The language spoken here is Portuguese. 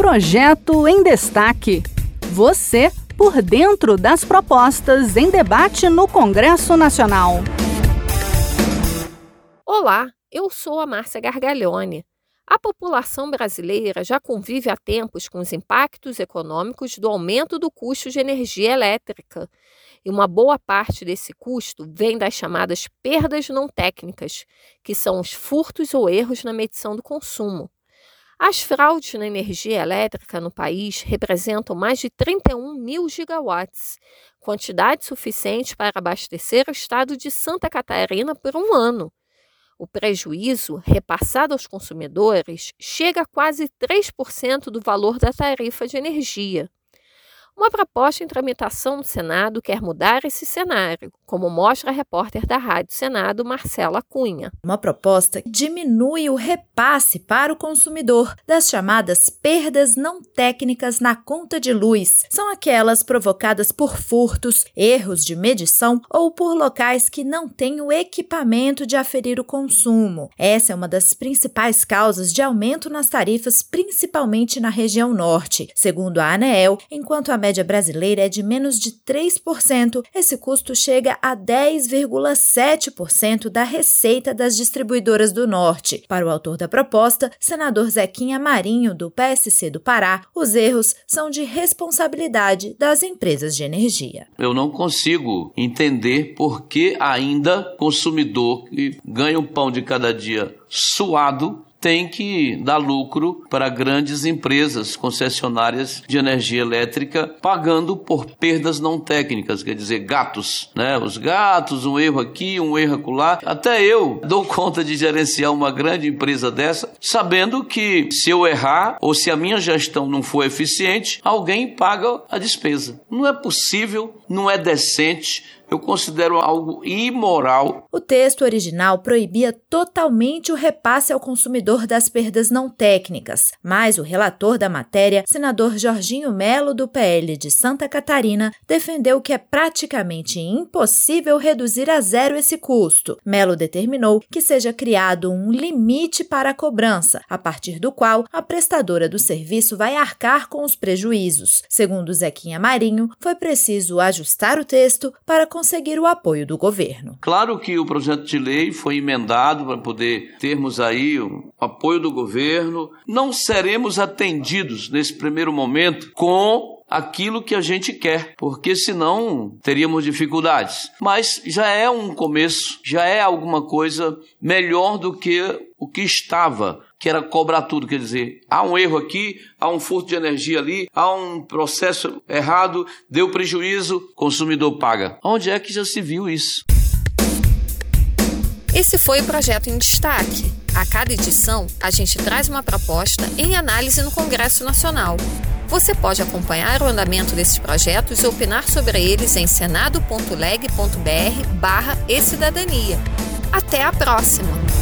Projeto em Destaque. Você por dentro das propostas em debate no Congresso Nacional. Olá, eu sou a Márcia Gargalhone. A população brasileira já convive há tempos com os impactos econômicos do aumento do custo de energia elétrica. E uma boa parte desse custo vem das chamadas perdas não técnicas, que são os furtos ou erros na medição do consumo. As fraudes na energia elétrica no país representam mais de 31 mil gigawatts, quantidade suficiente para abastecer o estado de Santa Catarina por um ano. O prejuízo repassado aos consumidores chega a quase 3% do valor da tarifa de energia. Uma proposta em tramitação no Senado quer mudar esse cenário, como mostra a repórter da Rádio Senado, Marcela Cunha. Uma proposta que diminui o repasse para o consumidor das chamadas perdas não técnicas na conta de luz. São aquelas provocadas por furtos, erros de medição ou por locais que não têm o equipamento de aferir o consumo. Essa é uma das principais causas de aumento nas tarifas, principalmente na região norte. Segundo a ANEEL, enquanto a média brasileira é de menos de 3%, esse custo chega a 10,7% da receita das distribuidoras do Norte. Para o autor da proposta, senador Zequinha Marinho, do PSC do Pará, os erros são de responsabilidade das empresas de energia. Eu não consigo entender por que ainda consumidor que ganha o pão de cada dia suado tem que dar lucro para grandes empresas concessionárias de energia elétrica, pagando por perdas não técnicas, quer dizer, gatos, né? Os gatos, um erro aqui, um erro acolá. Até eu dou conta de gerenciar uma grande empresa dessa, sabendo que se eu errar ou se a minha gestão não for eficiente, alguém paga a despesa. Não é possível, não é decente eu considero algo imoral. O texto original proibia totalmente o repasse ao consumidor das perdas não técnicas, mas o relator da matéria, senador Jorginho Melo, do PL de Santa Catarina, defendeu que é praticamente impossível reduzir a zero esse custo. Melo determinou que seja criado um limite para a cobrança, a partir do qual a prestadora do serviço vai arcar com os prejuízos. Segundo Zequinha Marinho, foi preciso ajustar o texto para conseguir o apoio do governo. Claro que o projeto de lei foi emendado para poder termos aí o apoio do governo. Não seremos atendidos nesse primeiro momento com aquilo que a gente quer, porque senão teríamos dificuldades. Mas já é um começo, já é alguma coisa melhor do que o que estava que era cobrar tudo. Quer dizer, há um erro aqui, há um furto de energia ali, há um processo errado, deu prejuízo, consumidor paga. Onde é que já se viu isso? Esse foi o projeto em destaque. A cada edição, a gente traz uma proposta em análise no Congresso Nacional. Você pode acompanhar o andamento desses projetos e opinar sobre eles em senado.leg.br barra e cidadania. Até a próxima!